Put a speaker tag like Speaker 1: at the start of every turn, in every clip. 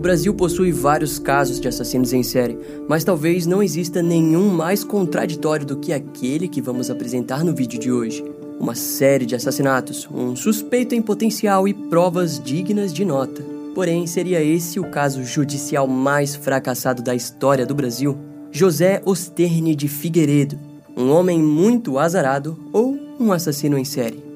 Speaker 1: O Brasil possui vários casos de assassinos em série, mas talvez não exista nenhum mais contraditório do que aquele que vamos apresentar no vídeo de hoje. Uma série de assassinatos, um suspeito em potencial e provas dignas de nota. Porém, seria esse o caso judicial mais fracassado da história do Brasil? José Osterne de Figueiredo, um homem muito azarado ou um assassino em série?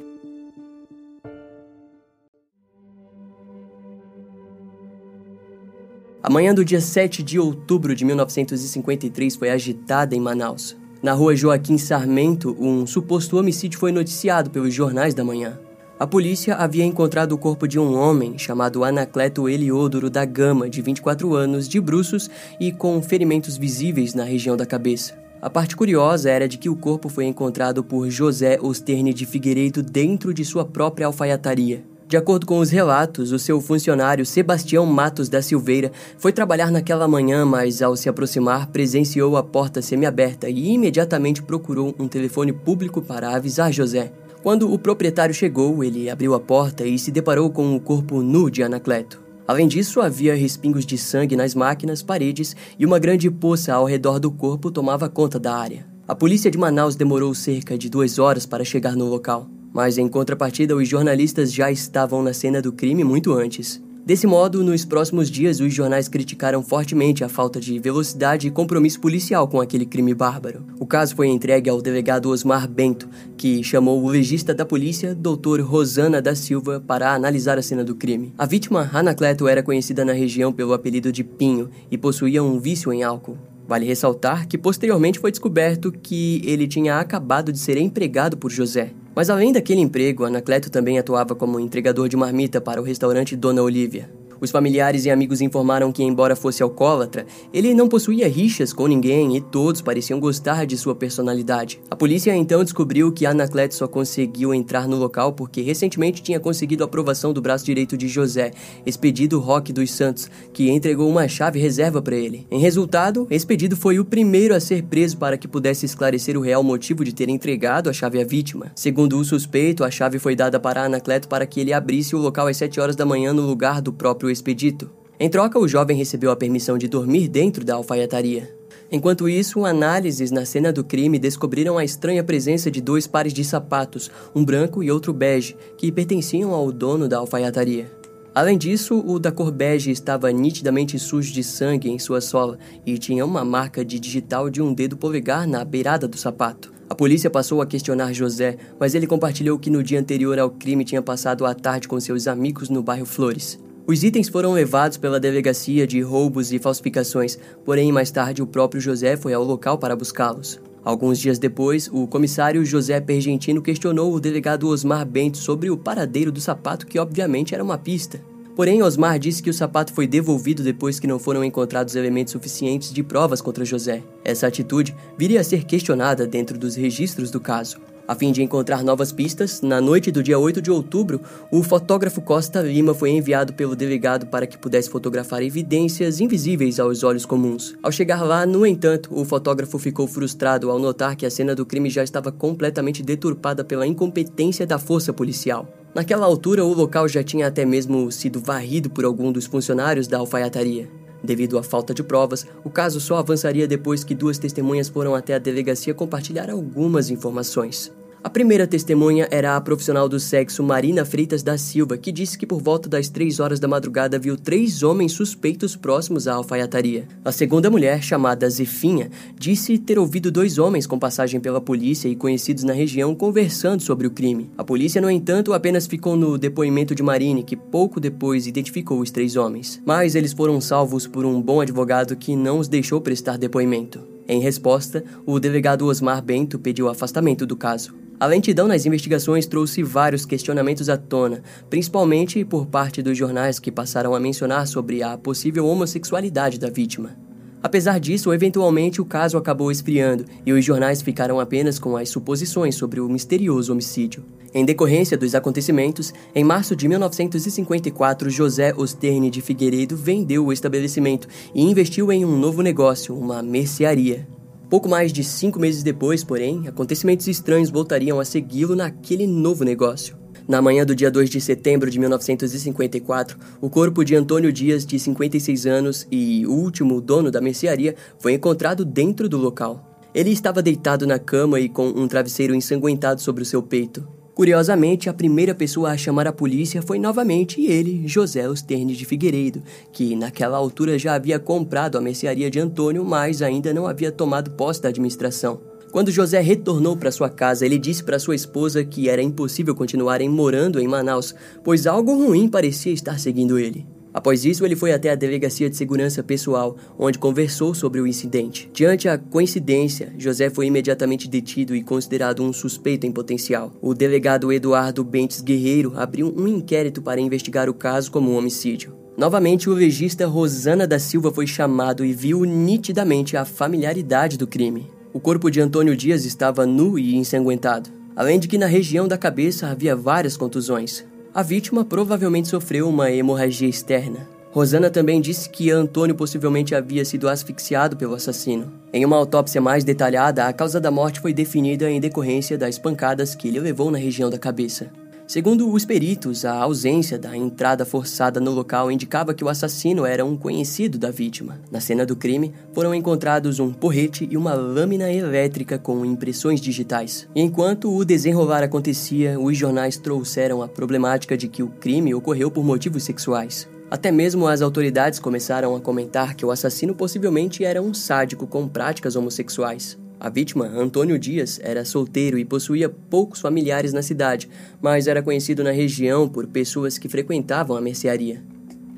Speaker 1: A manhã do dia 7 de outubro de 1953 foi agitada em Manaus. Na rua Joaquim Sarmento, um suposto homicídio foi noticiado pelos jornais da manhã. A polícia havia encontrado o corpo de um homem chamado Anacleto Eliodoro da Gama, de 24 anos, de bruços e com ferimentos visíveis na região da cabeça. A parte curiosa era de que o corpo foi encontrado por José Osterne de Figueiredo dentro de sua própria alfaiataria. De acordo com os relatos, o seu funcionário Sebastião Matos da Silveira foi trabalhar naquela manhã, mas ao se aproximar, presenciou a porta semiaberta e imediatamente procurou um telefone público para avisar José. Quando o proprietário chegou, ele abriu a porta e se deparou com o corpo nu de Anacleto. Além disso, havia respingos de sangue nas máquinas, paredes e uma grande poça ao redor do corpo tomava conta da área. A polícia de Manaus demorou cerca de duas horas para chegar no local. Mas em contrapartida, os jornalistas já estavam na cena do crime muito antes. Desse modo, nos próximos dias, os jornais criticaram fortemente a falta de velocidade e compromisso policial com aquele crime bárbaro. O caso foi entregue ao delegado Osmar Bento, que chamou o legista da polícia, Dr. Rosana da Silva, para analisar a cena do crime. A vítima, Anacleto, era conhecida na região pelo apelido de Pinho e possuía um vício em álcool. Vale ressaltar que posteriormente foi descoberto que ele tinha acabado de ser empregado por José. Mas além daquele emprego, Anacleto também atuava como entregador de marmita para o restaurante Dona Olivia. Os familiares e amigos informaram que, embora fosse alcoólatra, ele não possuía rixas com ninguém e todos pareciam gostar de sua personalidade. A polícia então descobriu que Anacleto só conseguiu entrar no local porque recentemente tinha conseguido a aprovação do braço direito de José, Expedido Roque dos Santos, que entregou uma chave reserva para ele. Em resultado, Expedido foi o primeiro a ser preso para que pudesse esclarecer o real motivo de ter entregado a chave à vítima. Segundo o suspeito, a chave foi dada para Anacleto para que ele abrisse o local às 7 horas da manhã no lugar do próprio expedito. Em troca, o jovem recebeu a permissão de dormir dentro da alfaiataria. Enquanto isso, análises na cena do crime descobriram a estranha presença de dois pares de sapatos, um branco e outro bege, que pertenciam ao dono da alfaiataria. Além disso, o da cor bege estava nitidamente sujo de sangue em sua sola e tinha uma marca de digital de um dedo polegar na beirada do sapato. A polícia passou a questionar José, mas ele compartilhou que no dia anterior ao crime tinha passado a tarde com seus amigos no bairro Flores. Os itens foram levados pela delegacia de roubos e falsificações, porém mais tarde o próprio José foi ao local para buscá-los. Alguns dias depois, o comissário José Pergentino questionou o delegado Osmar Bento sobre o paradeiro do sapato, que obviamente era uma pista. Porém, Osmar disse que o sapato foi devolvido depois que não foram encontrados elementos suficientes de provas contra José. Essa atitude viria a ser questionada dentro dos registros do caso. A fim de encontrar novas pistas, na noite do dia 8 de outubro, o fotógrafo Costa Lima foi enviado pelo delegado para que pudesse fotografar evidências invisíveis aos olhos comuns. Ao chegar lá, no entanto, o fotógrafo ficou frustrado ao notar que a cena do crime já estava completamente deturpada pela incompetência da força policial. Naquela altura, o local já tinha até mesmo sido varrido por algum dos funcionários da alfaiataria. Devido à falta de provas, o caso só avançaria depois que duas testemunhas foram até a delegacia compartilhar algumas informações. A primeira testemunha era a profissional do sexo Marina Freitas da Silva, que disse que por volta das 3 horas da madrugada viu três homens suspeitos próximos à alfaiataria. A segunda mulher, chamada Zefinha, disse ter ouvido dois homens com passagem pela polícia e conhecidos na região conversando sobre o crime. A polícia, no entanto, apenas ficou no depoimento de Marine, que pouco depois identificou os três homens. Mas eles foram salvos por um bom advogado que não os deixou prestar depoimento. Em resposta, o delegado Osmar Bento pediu afastamento do caso. A lentidão nas investigações trouxe vários questionamentos à tona, principalmente por parte dos jornais que passaram a mencionar sobre a possível homossexualidade da vítima. Apesar disso, eventualmente o caso acabou esfriando e os jornais ficaram apenas com as suposições sobre o misterioso homicídio. Em decorrência dos acontecimentos, em março de 1954, José Osterne de Figueiredo vendeu o estabelecimento e investiu em um novo negócio, uma mercearia. Pouco mais de cinco meses depois, porém, acontecimentos estranhos voltariam a segui-lo naquele novo negócio. Na manhã do dia 2 de setembro de 1954, o corpo de Antônio Dias, de 56 anos e o último dono da mercearia, foi encontrado dentro do local. Ele estava deitado na cama e com um travesseiro ensanguentado sobre o seu peito. Curiosamente, a primeira pessoa a chamar a polícia foi novamente ele, José Osterne de Figueiredo, que naquela altura já havia comprado a mercearia de Antônio, mas ainda não havia tomado posse da administração. Quando José retornou para sua casa, ele disse para sua esposa que era impossível continuarem morando em Manaus, pois algo ruim parecia estar seguindo ele. Após isso, ele foi até a Delegacia de Segurança Pessoal, onde conversou sobre o incidente. Diante a coincidência, José foi imediatamente detido e considerado um suspeito em potencial. O delegado Eduardo Bentes Guerreiro abriu um inquérito para investigar o caso como um homicídio. Novamente, o legista Rosana da Silva foi chamado e viu nitidamente a familiaridade do crime. O corpo de Antônio Dias estava nu e ensanguentado, além de que na região da cabeça havia várias contusões. A vítima provavelmente sofreu uma hemorragia externa. Rosana também disse que Antônio possivelmente havia sido asfixiado pelo assassino. Em uma autópsia mais detalhada, a causa da morte foi definida em decorrência das pancadas que ele levou na região da cabeça. Segundo os peritos, a ausência da entrada forçada no local indicava que o assassino era um conhecido da vítima. Na cena do crime, foram encontrados um porrete e uma lâmina elétrica com impressões digitais. E enquanto o desenrolar acontecia, os jornais trouxeram a problemática de que o crime ocorreu por motivos sexuais. Até mesmo as autoridades começaram a comentar que o assassino possivelmente era um sádico com práticas homossexuais. A vítima, Antônio Dias, era solteiro e possuía poucos familiares na cidade, mas era conhecido na região por pessoas que frequentavam a mercearia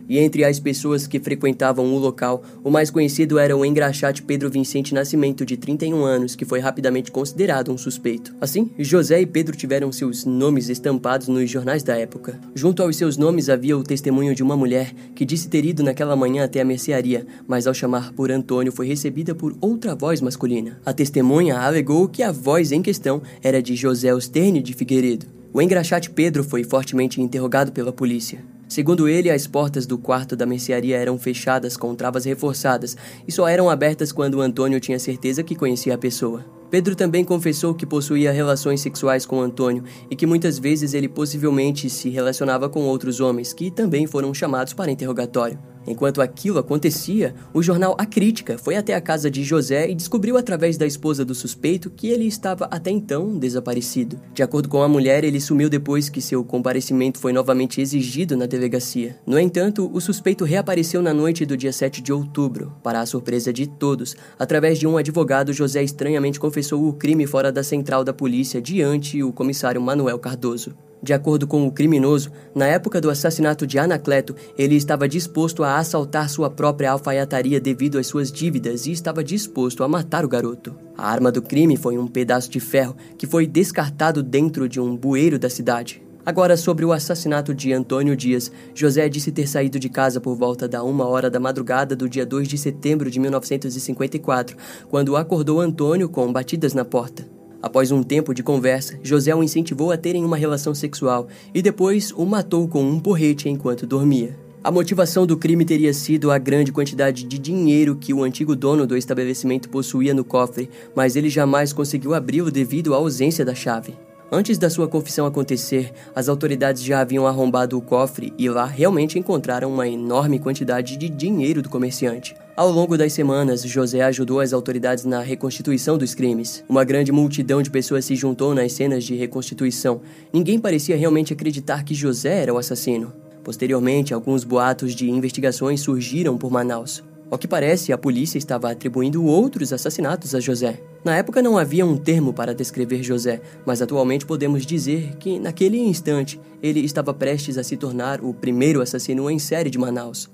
Speaker 1: e entre as pessoas que frequentavam o local, o mais conhecido era o engraxate Pedro Vicente Nascimento, de 31 anos, que foi rapidamente considerado um suspeito. Assim, José e Pedro tiveram seus nomes estampados nos jornais da época. Junto aos seus nomes havia o testemunho de uma mulher que disse ter ido naquela manhã até a mercearia, mas ao chamar por Antônio foi recebida por outra voz masculina. A testemunha alegou que a voz em questão era de José Osterne de Figueiredo. O engraxate Pedro foi fortemente interrogado pela polícia. Segundo ele, as portas do quarto da mercearia eram fechadas com travas reforçadas e só eram abertas quando Antônio tinha certeza que conhecia a pessoa. Pedro também confessou que possuía relações sexuais com Antônio e que muitas vezes ele possivelmente se relacionava com outros homens que também foram chamados para interrogatório. Enquanto aquilo acontecia, o jornal A Crítica foi até a casa de José e descobriu através da esposa do suspeito que ele estava até então desaparecido. De acordo com a mulher, ele sumiu depois que seu comparecimento foi novamente exigido na delegacia. No entanto, o suspeito reapareceu na noite do dia 7 de outubro. Para a surpresa de todos, através de um advogado, José estranhamente confessou o crime fora da central da polícia diante o comissário Manuel Cardoso. De acordo com o criminoso, na época do assassinato de Anacleto, ele estava disposto a assaltar sua própria alfaiataria devido às suas dívidas e estava disposto a matar o garoto. A arma do crime foi um pedaço de ferro que foi descartado dentro de um bueiro da cidade. Agora, sobre o assassinato de Antônio Dias, José disse ter saído de casa por volta da uma hora da madrugada do dia 2 de setembro de 1954, quando acordou Antônio com batidas na porta. Após um tempo de conversa, José o incentivou a terem uma relação sexual e depois o matou com um porrete enquanto dormia. A motivação do crime teria sido a grande quantidade de dinheiro que o antigo dono do estabelecimento possuía no cofre, mas ele jamais conseguiu abri-lo devido à ausência da chave. Antes da sua confissão acontecer, as autoridades já haviam arrombado o cofre e lá realmente encontraram uma enorme quantidade de dinheiro do comerciante. Ao longo das semanas, José ajudou as autoridades na reconstituição dos crimes. Uma grande multidão de pessoas se juntou nas cenas de reconstituição. Ninguém parecia realmente acreditar que José era o assassino. Posteriormente, alguns boatos de investigações surgiram por Manaus. Ao que parece, a polícia estava atribuindo outros assassinatos a José. Na época não havia um termo para descrever José, mas atualmente podemos dizer que, naquele instante, ele estava prestes a se tornar o primeiro assassino em série de Manaus.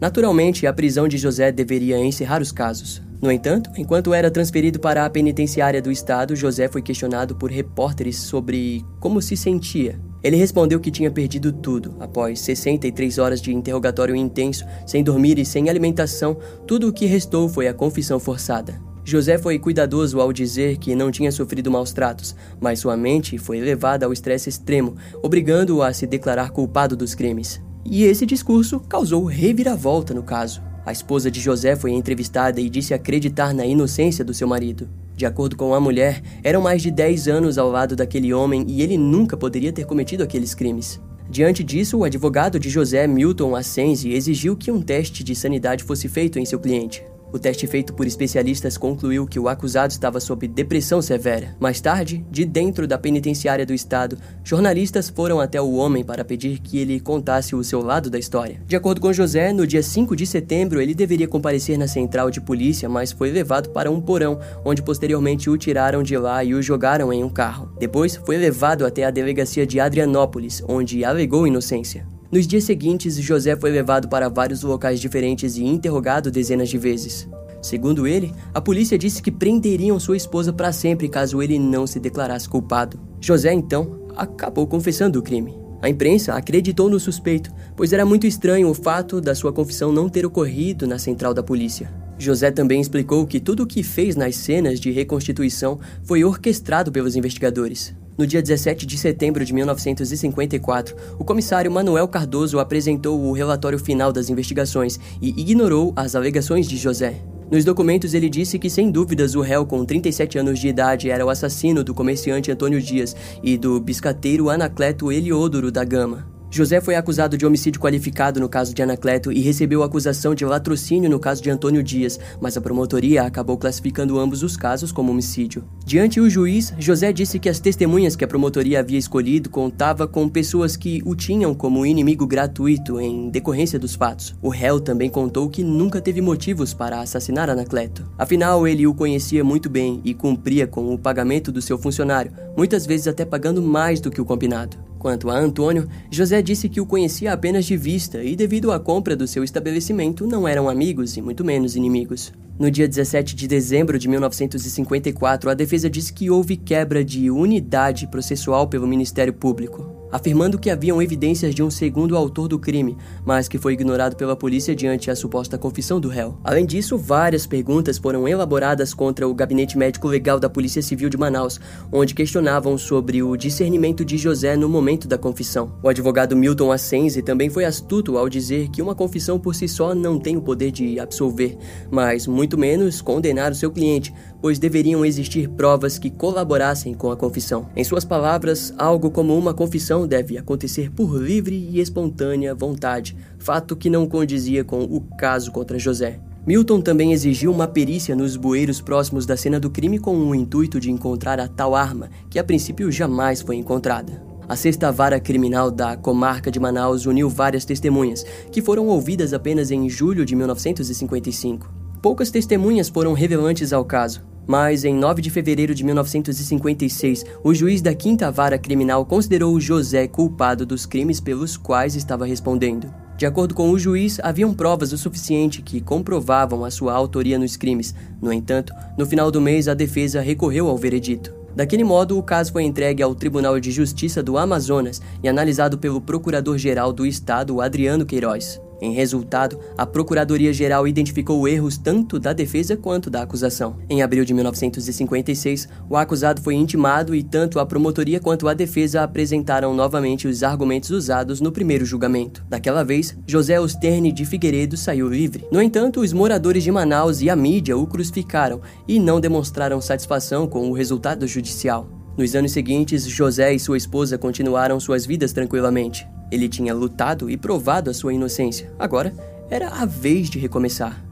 Speaker 1: Naturalmente, a prisão de José deveria encerrar os casos. No entanto, enquanto era transferido para a penitenciária do estado, José foi questionado por repórteres sobre como se sentia ele respondeu que tinha perdido tudo. Após 63 horas de interrogatório intenso, sem dormir e sem alimentação, tudo o que restou foi a confissão forçada. José foi cuidadoso ao dizer que não tinha sofrido maus tratos, mas sua mente foi levada ao estresse extremo, obrigando-o a se declarar culpado dos crimes. E esse discurso causou reviravolta no caso. A esposa de José foi entrevistada e disse acreditar na inocência do seu marido. De acordo com a mulher, eram mais de 10 anos ao lado daquele homem e ele nunca poderia ter cometido aqueles crimes. Diante disso, o advogado de José Milton Assenzi exigiu que um teste de sanidade fosse feito em seu cliente. O teste feito por especialistas concluiu que o acusado estava sob depressão severa. Mais tarde, de dentro da penitenciária do estado, jornalistas foram até o homem para pedir que ele contasse o seu lado da história. De acordo com José, no dia 5 de setembro ele deveria comparecer na central de polícia, mas foi levado para um porão, onde posteriormente o tiraram de lá e o jogaram em um carro. Depois, foi levado até a delegacia de Adrianópolis, onde alegou inocência. Nos dias seguintes, José foi levado para vários locais diferentes e interrogado dezenas de vezes. Segundo ele, a polícia disse que prenderiam sua esposa para sempre caso ele não se declarasse culpado. José, então, acabou confessando o crime. A imprensa acreditou no suspeito, pois era muito estranho o fato da sua confissão não ter ocorrido na central da polícia. José também explicou que tudo o que fez nas cenas de reconstituição foi orquestrado pelos investigadores. No dia 17 de setembro de 1954, o comissário Manuel Cardoso apresentou o relatório final das investigações e ignorou as alegações de José. Nos documentos, ele disse que, sem dúvidas, o réu com 37 anos de idade era o assassino do comerciante Antônio Dias e do biscateiro Anacleto Eliodoro da Gama. José foi acusado de homicídio qualificado no caso de Anacleto e recebeu acusação de latrocínio no caso de Antônio Dias, mas a promotoria acabou classificando ambos os casos como homicídio. Diante o juiz, José disse que as testemunhas que a promotoria havia escolhido contava com pessoas que o tinham como inimigo gratuito em decorrência dos fatos. O réu também contou que nunca teve motivos para assassinar Anacleto. Afinal, ele o conhecia muito bem e cumpria com o pagamento do seu funcionário, muitas vezes até pagando mais do que o combinado. Quanto a Antônio, José disse que o conhecia apenas de vista e, devido à compra do seu estabelecimento, não eram amigos e muito menos inimigos. No dia 17 de dezembro de 1954, a defesa disse que houve quebra de unidade processual pelo Ministério Público afirmando que haviam evidências de um segundo autor do crime, mas que foi ignorado pela polícia diante a suposta confissão do réu. Além disso, várias perguntas foram elaboradas contra o Gabinete Médico Legal da Polícia Civil de Manaus, onde questionavam sobre o discernimento de José no momento da confissão. O advogado Milton Assenzi também foi astuto ao dizer que uma confissão por si só não tem o poder de absolver, mas muito menos condenar o seu cliente, pois deveriam existir provas que colaborassem com a confissão. Em suas palavras, algo como uma confissão deve acontecer por livre e espontânea vontade, fato que não condizia com o caso contra José. Milton também exigiu uma perícia nos bueiros próximos da cena do crime com o intuito de encontrar a tal arma, que a princípio jamais foi encontrada. A sexta vara criminal da comarca de Manaus uniu várias testemunhas, que foram ouvidas apenas em julho de 1955. Poucas testemunhas foram relevantes ao caso, mas, em 9 de fevereiro de 1956, o juiz da Quinta Vara Criminal considerou José culpado dos crimes pelos quais estava respondendo. De acordo com o juiz, haviam provas o suficiente que comprovavam a sua autoria nos crimes. No entanto, no final do mês, a defesa recorreu ao veredito. Daquele modo, o caso foi entregue ao Tribunal de Justiça do Amazonas e analisado pelo Procurador-Geral do Estado, Adriano Queiroz. Em resultado, a Procuradoria-Geral identificou erros tanto da defesa quanto da acusação. Em abril de 1956, o acusado foi intimado e tanto a promotoria quanto a defesa apresentaram novamente os argumentos usados no primeiro julgamento. Daquela vez, José Osterne de Figueiredo saiu livre. No entanto, os moradores de Manaus e a mídia o crucificaram e não demonstraram satisfação com o resultado judicial. Nos anos seguintes, José e sua esposa continuaram suas vidas tranquilamente. Ele tinha lutado e provado a sua inocência. Agora era a vez de recomeçar.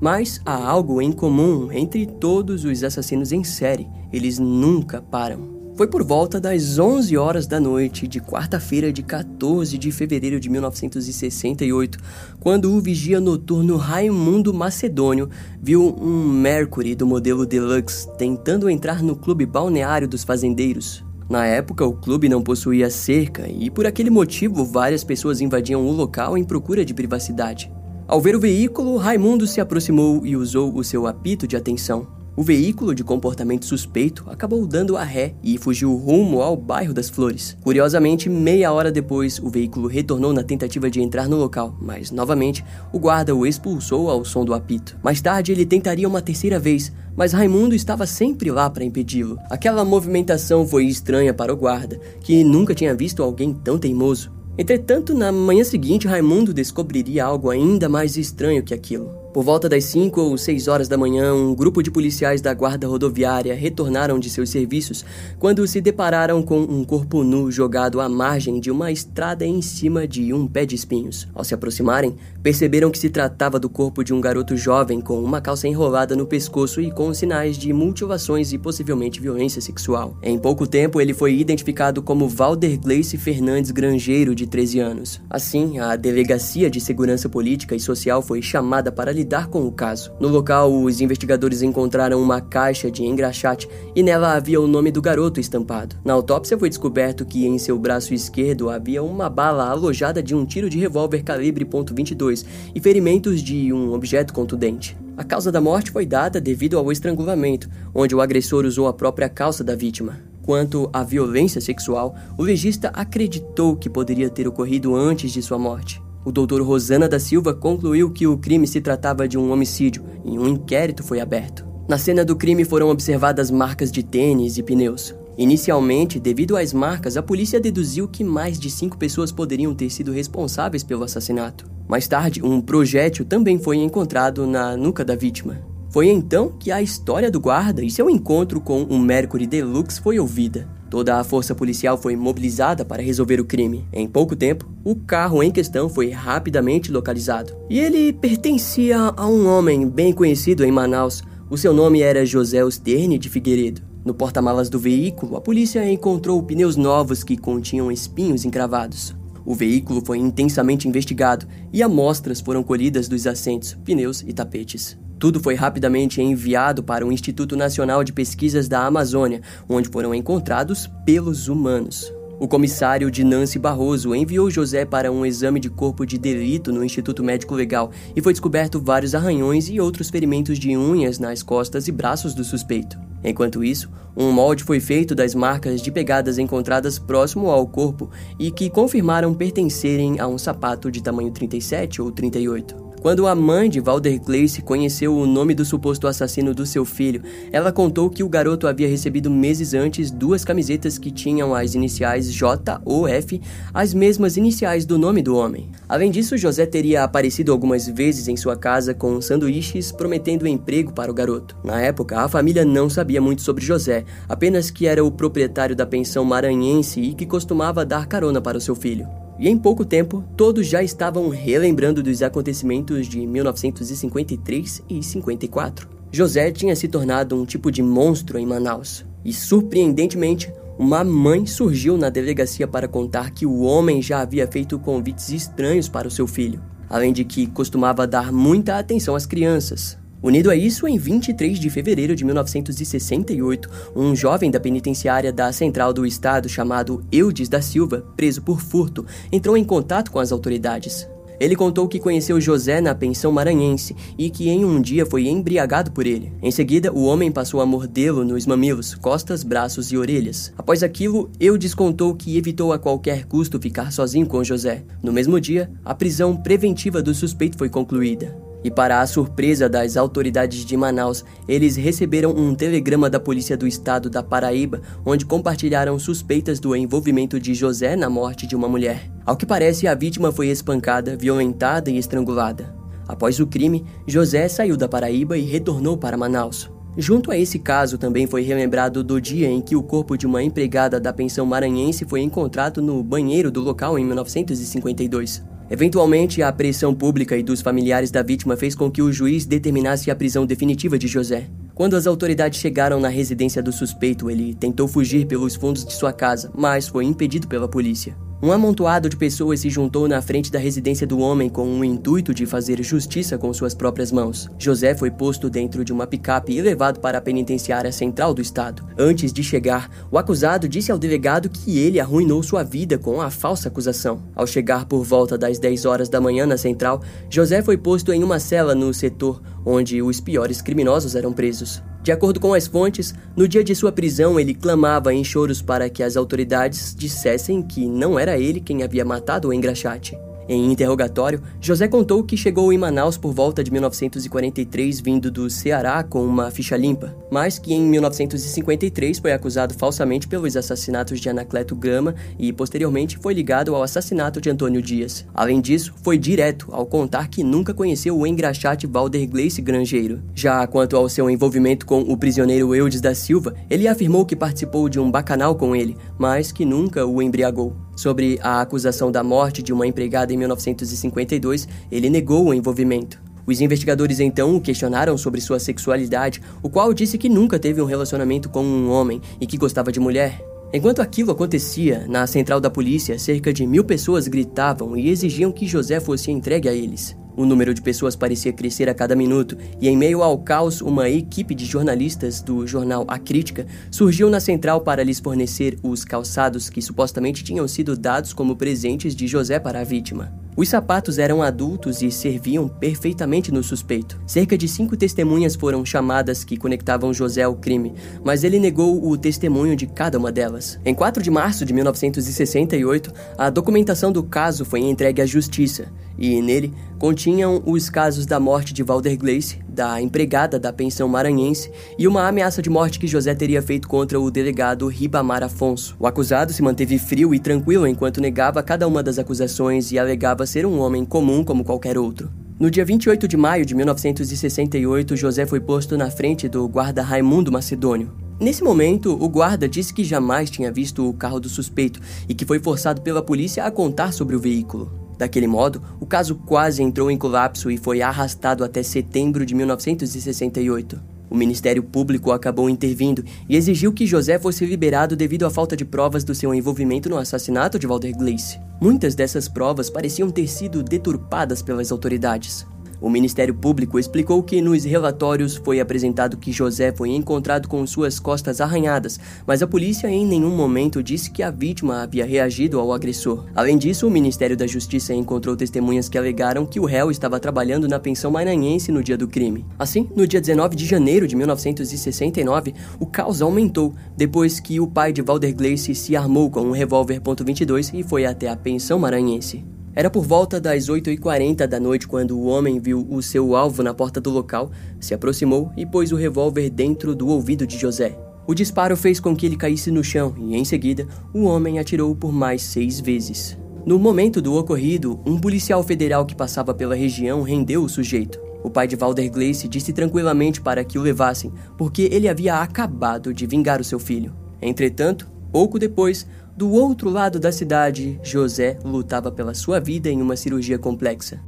Speaker 1: Mas há algo em comum entre todos os assassinos em série: eles nunca param. Foi por volta das 11 horas da noite de quarta-feira de 14 de fevereiro de 1968, quando o vigia noturno Raimundo Macedônio viu um Mercury do modelo Deluxe tentando entrar no clube balneário dos fazendeiros. Na época, o clube não possuía cerca e, por aquele motivo, várias pessoas invadiam o local em procura de privacidade. Ao ver o veículo, Raimundo se aproximou e usou o seu apito de atenção. O veículo de comportamento suspeito acabou dando a ré e fugiu rumo ao bairro das Flores. Curiosamente, meia hora depois, o veículo retornou na tentativa de entrar no local, mas novamente o guarda o expulsou ao som do apito. Mais tarde, ele tentaria uma terceira vez, mas Raimundo estava sempre lá para impedi-lo. Aquela movimentação foi estranha para o guarda, que nunca tinha visto alguém tão teimoso. Entretanto, na manhã seguinte, Raimundo descobriria algo ainda mais estranho que aquilo. Por volta das 5 ou 6 horas da manhã, um grupo de policiais da guarda rodoviária retornaram de seus serviços quando se depararam com um corpo nu jogado à margem de uma estrada em cima de um pé de espinhos. Ao se aproximarem, perceberam que se tratava do corpo de um garoto jovem com uma calça enrolada no pescoço e com sinais de mutilações e possivelmente violência sexual. Em pouco tempo, ele foi identificado como Valder Gleice Fernandes Grangeiro, de 13 anos. Assim, a Delegacia de Segurança Política e Social foi chamada para lidar com o caso. No local, os investigadores encontraram uma caixa de engraxate e nela havia o nome do garoto estampado. Na autópsia foi descoberto que em seu braço esquerdo havia uma bala alojada de um tiro de revólver calibre .22 e ferimentos de um objeto contundente. A causa da morte foi dada devido ao estrangulamento, onde o agressor usou a própria calça da vítima. Quanto à violência sexual, o legista acreditou que poderia ter ocorrido antes de sua morte. O doutor Rosana da Silva concluiu que o crime se tratava de um homicídio e um inquérito foi aberto. Na cena do crime foram observadas marcas de tênis e pneus. Inicialmente, devido às marcas, a polícia deduziu que mais de cinco pessoas poderiam ter sido responsáveis pelo assassinato. Mais tarde, um projétil também foi encontrado na nuca da vítima. Foi então que a história do guarda e seu encontro com um Mercury Deluxe foi ouvida. Toda a força policial foi mobilizada para resolver o crime. Em pouco tempo, o carro em questão foi rapidamente localizado. E ele pertencia a um homem bem conhecido em Manaus. O seu nome era José Osterne de Figueiredo. No porta-malas do veículo, a polícia encontrou pneus novos que continham espinhos encravados. O veículo foi intensamente investigado e amostras foram colhidas dos assentos, pneus e tapetes. Tudo foi rapidamente enviado para o Instituto Nacional de Pesquisas da Amazônia, onde foram encontrados pelos humanos. O comissário de Nancy Barroso enviou José para um exame de corpo de delito no Instituto Médico Legal e foi descoberto vários arranhões e outros ferimentos de unhas nas costas e braços do suspeito. Enquanto isso, um molde foi feito das marcas de pegadas encontradas próximo ao corpo e que confirmaram pertencerem a um sapato de tamanho 37 ou 38. Quando a mãe de Valder Gleice conheceu o nome do suposto assassino do seu filho, ela contou que o garoto havia recebido meses antes duas camisetas que tinham as iniciais J ou F, as mesmas iniciais do nome do homem. Além disso, José teria aparecido algumas vezes em sua casa com sanduíches prometendo emprego para o garoto. Na época, a família não sabia muito sobre José, apenas que era o proprietário da pensão maranhense e que costumava dar carona para o seu filho. E em pouco tempo, todos já estavam relembrando dos acontecimentos de 1953 e 54. José tinha se tornado um tipo de monstro em Manaus. E surpreendentemente, uma mãe surgiu na delegacia para contar que o homem já havia feito convites estranhos para o seu filho, além de que costumava dar muita atenção às crianças. Unido a isso, em 23 de fevereiro de 1968, um jovem da penitenciária da Central do Estado chamado Eudes da Silva, preso por furto, entrou em contato com as autoridades. Ele contou que conheceu José na pensão maranhense e que em um dia foi embriagado por ele. Em seguida, o homem passou a mordê-lo nos mamilos, costas, braços e orelhas. Após aquilo, Eudes contou que evitou a qualquer custo ficar sozinho com José. No mesmo dia, a prisão preventiva do suspeito foi concluída. E para a surpresa das autoridades de Manaus, eles receberam um telegrama da Polícia do Estado da Paraíba, onde compartilharam suspeitas do envolvimento de José na morte de uma mulher. Ao que parece, a vítima foi espancada, violentada e estrangulada. Após o crime, José saiu da Paraíba e retornou para Manaus. Junto a esse caso, também foi relembrado do dia em que o corpo de uma empregada da pensão maranhense foi encontrado no banheiro do local em 1952. Eventualmente, a pressão pública e dos familiares da vítima fez com que o juiz determinasse a prisão definitiva de José. Quando as autoridades chegaram na residência do suspeito, ele tentou fugir pelos fundos de sua casa, mas foi impedido pela polícia. Um amontoado de pessoas se juntou na frente da residência do homem com o intuito de fazer justiça com suas próprias mãos. José foi posto dentro de uma picape e levado para a penitenciária central do estado. Antes de chegar, o acusado disse ao delegado que ele arruinou sua vida com a falsa acusação. Ao chegar por volta das 10 horas da manhã na central, José foi posto em uma cela no setor onde os piores criminosos eram presos. De acordo com as fontes, no dia de sua prisão ele clamava em choros para que as autoridades dissessem que não era ele quem havia matado o engraxate. Em interrogatório, José contou que chegou em Manaus por volta de 1943 vindo do Ceará com uma ficha limpa, mas que em 1953 foi acusado falsamente pelos assassinatos de Anacleto Gama e posteriormente foi ligado ao assassinato de Antônio Dias. Além disso, foi direto ao contar que nunca conheceu o engraxate Valder Gleice Grangeiro. Já quanto ao seu envolvimento com o prisioneiro Eudes da Silva, ele afirmou que participou de um bacanal com ele, mas que nunca o embriagou. Sobre a acusação da morte de uma empregada em 1952, ele negou o envolvimento. Os investigadores então o questionaram sobre sua sexualidade, o qual disse que nunca teve um relacionamento com um homem e que gostava de mulher. Enquanto aquilo acontecia, na central da polícia, cerca de mil pessoas gritavam e exigiam que José fosse entregue a eles. O número de pessoas parecia crescer a cada minuto, e em meio ao caos, uma equipe de jornalistas do jornal A Crítica surgiu na central para lhes fornecer os calçados que supostamente tinham sido dados como presentes de José para a vítima. Os sapatos eram adultos e serviam perfeitamente no suspeito. Cerca de cinco testemunhas foram chamadas que conectavam José ao crime, mas ele negou o testemunho de cada uma delas. Em 4 de março de 1968, a documentação do caso foi entregue à justiça, e nele continham os casos da morte de Valder Gleice, da empregada da pensão maranhense e uma ameaça de morte que José teria feito contra o delegado Ribamar Afonso. O acusado se manteve frio e tranquilo enquanto negava cada uma das acusações e alegava ser um homem comum como qualquer outro. No dia 28 de maio de 1968, José foi posto na frente do guarda Raimundo Macedônio. Nesse momento, o guarda disse que jamais tinha visto o carro do suspeito e que foi forçado pela polícia a contar sobre o veículo. Daquele modo, o caso quase entrou em colapso e foi arrastado até setembro de 1968. O Ministério Público acabou intervindo e exigiu que José fosse liberado devido à falta de provas do seu envolvimento no assassinato de Walter Gleice. Muitas dessas provas pareciam ter sido deturpadas pelas autoridades. O Ministério Público explicou que nos relatórios foi apresentado que José foi encontrado com suas costas arranhadas, mas a polícia em nenhum momento disse que a vítima havia reagido ao agressor. Além disso, o Ministério da Justiça encontrou testemunhas que alegaram que o réu estava trabalhando na pensão maranhense no dia do crime. Assim, no dia 19 de janeiro de 1969, o caos aumentou depois que o pai de Valder Gleice se armou com um revólver .22 e foi até a pensão maranhense. Era por volta das 8h40 da noite quando o homem viu o seu alvo na porta do local, se aproximou e pôs o revólver dentro do ouvido de José. O disparo fez com que ele caísse no chão e, em seguida, o homem atirou por mais seis vezes. No momento do ocorrido, um policial federal que passava pela região rendeu o sujeito. O pai de Valder Gleice disse tranquilamente para que o levassem, porque ele havia acabado de vingar o seu filho. Entretanto, pouco depois, do outro lado da cidade, José lutava pela sua vida em uma cirurgia complexa.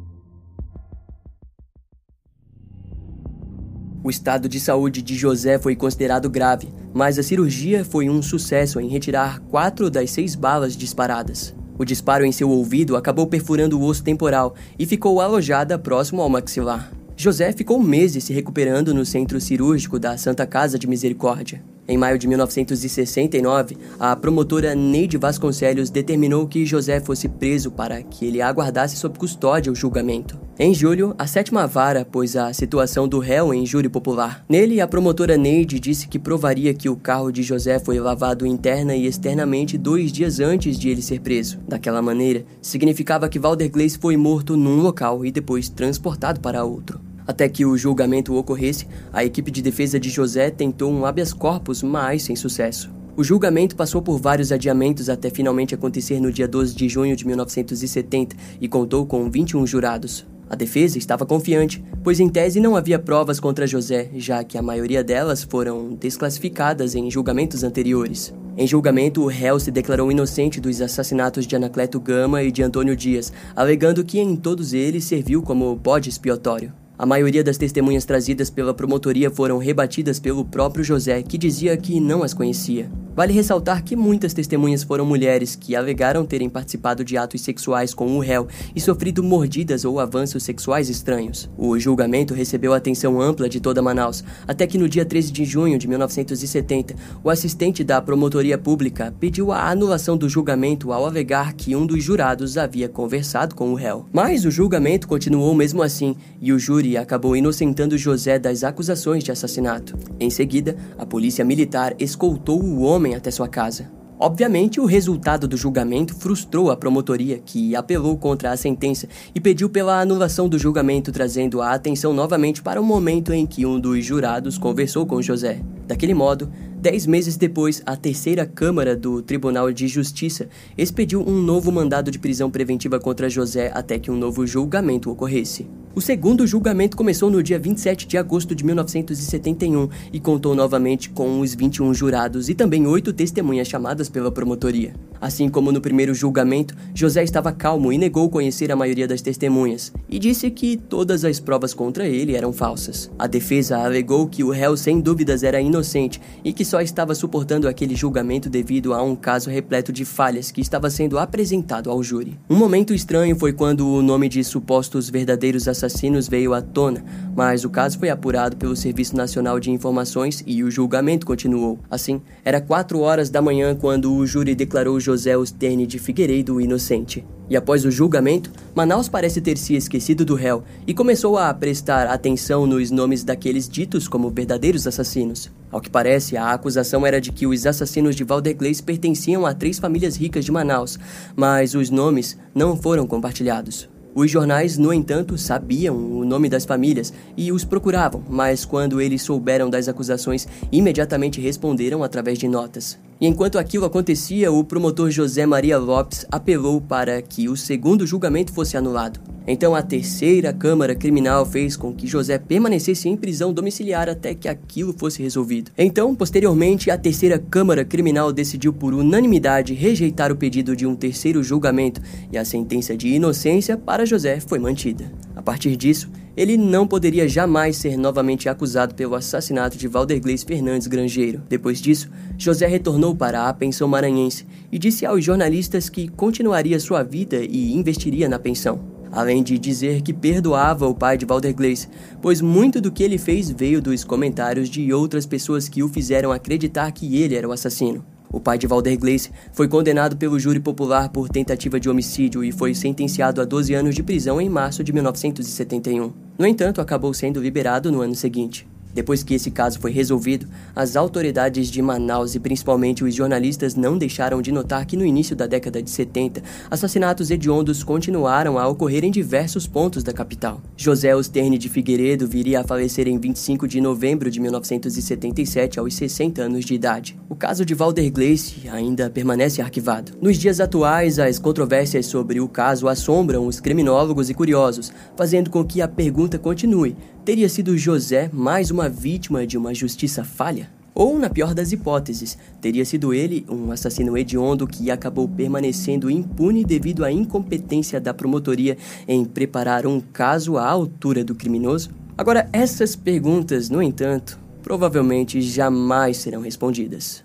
Speaker 1: O estado de saúde de José foi considerado grave, mas a cirurgia foi um sucesso em retirar quatro das seis balas disparadas. O disparo em seu ouvido acabou perfurando o osso temporal e ficou alojada próximo ao maxilar. José ficou meses se recuperando no centro cirúrgico da Santa Casa de Misericórdia. Em maio de 1969, a promotora Neide Vasconcelos determinou que José fosse preso para que ele aguardasse sob custódia o julgamento. Em julho, a sétima vara pôs a situação do réu em júri popular. Nele, a promotora Neide disse que provaria que o carro de José foi lavado interna e externamente dois dias antes de ele ser preso. Daquela maneira, significava que Valder Gleice foi morto num local e depois transportado para outro. Até que o julgamento ocorresse, a equipe de defesa de José tentou um habeas corpus, mas sem sucesso. O julgamento passou por vários adiamentos até finalmente acontecer no dia 12 de junho de 1970 e contou com 21 jurados. A defesa estava confiante, pois em tese não havia provas contra José, já que a maioria delas foram desclassificadas em julgamentos anteriores. Em julgamento, o réu se declarou inocente dos assassinatos de Anacleto Gama e de Antônio Dias, alegando que em todos eles serviu como bode expiatório. A maioria das testemunhas trazidas pela promotoria foram rebatidas pelo próprio José, que dizia que não as conhecia. Vale ressaltar que muitas testemunhas foram mulheres que alegaram terem participado de atos sexuais com o réu e sofrido mordidas ou avanços sexuais estranhos. O julgamento recebeu atenção ampla de toda Manaus, até que no dia 13 de junho de 1970, o assistente da promotoria pública pediu a anulação do julgamento ao alegar que um dos jurados havia conversado com o réu. Mas o julgamento continuou mesmo assim e o júri acabou inocentando José das acusações de assassinato. Em seguida, a polícia militar escoltou o homem até sua casa. Obviamente, o resultado do julgamento frustrou a promotoria, que apelou contra a sentença e pediu pela anulação do julgamento, trazendo a atenção novamente para o momento em que um dos jurados conversou com José. Daquele modo, Dez meses depois, a terceira Câmara do Tribunal de Justiça expediu um novo mandado de prisão preventiva contra José até que um novo julgamento ocorresse. O segundo julgamento começou no dia 27 de agosto de 1971 e contou novamente com os 21 jurados e também oito testemunhas chamadas pela promotoria. Assim como no primeiro julgamento, José estava calmo e negou conhecer a maioria das testemunhas e disse que todas as provas contra ele eram falsas. A defesa alegou que o réu sem dúvidas era inocente e que só estava suportando aquele julgamento devido a um caso repleto de falhas que estava sendo apresentado ao júri. Um momento estranho foi quando o nome de supostos verdadeiros assassinos veio à tona, mas o caso foi apurado pelo Serviço Nacional de Informações e o julgamento continuou. Assim, era quatro horas da manhã quando o júri declarou José Osterne de Figueiredo inocente. E após o julgamento, Manaus parece ter se esquecido do réu e começou a prestar atenção nos nomes daqueles ditos como verdadeiros assassinos. Ao que parece, a acusação era de que os assassinos de Valdegleis pertenciam a três famílias ricas de Manaus, mas os nomes não foram compartilhados. Os jornais, no entanto, sabiam o nome das famílias e os procuravam, mas quando eles souberam das acusações, imediatamente responderam através de notas. E enquanto aquilo acontecia, o promotor José Maria Lopes apelou para que o segundo julgamento fosse anulado. Então a terceira Câmara Criminal fez com que José permanecesse em prisão domiciliar até que aquilo fosse resolvido. Então, posteriormente, a terceira Câmara Criminal decidiu por unanimidade rejeitar o pedido de um terceiro julgamento e a sentença de inocência para José foi mantida. A partir disso, ele não poderia jamais ser novamente acusado pelo assassinato de Valdergleis Fernandes Grangeiro. Depois disso, José retornou para a pensão maranhense e disse aos jornalistas que continuaria sua vida e investiria na pensão além de dizer que perdoava o pai de Valdergleis, pois muito do que ele fez veio dos comentários de outras pessoas que o fizeram acreditar que ele era o assassino. O pai de Valdergleis foi condenado pelo júri popular por tentativa de homicídio e foi sentenciado a 12 anos de prisão em março de 1971. No entanto, acabou sendo liberado no ano seguinte. Depois que esse caso foi resolvido, as autoridades de Manaus e principalmente os jornalistas não deixaram de notar que no início da década de 70, assassinatos hediondos continuaram a ocorrer em diversos pontos da capital. José Osterne de Figueiredo viria a falecer em 25 de novembro de 1977 aos 60 anos de idade. O caso de Walder Gleice ainda permanece arquivado. Nos dias atuais, as controvérsias sobre o caso assombram os criminólogos e curiosos, fazendo com que a pergunta continue: Teria sido José mais uma vítima de uma justiça falha? Ou, na pior das hipóteses, teria sido ele um assassino hediondo que acabou permanecendo impune devido à incompetência da promotoria em preparar um caso à altura do criminoso? Agora, essas perguntas, no entanto, provavelmente jamais serão respondidas.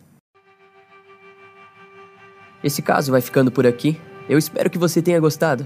Speaker 1: Esse caso vai ficando por aqui. Eu espero que você tenha gostado.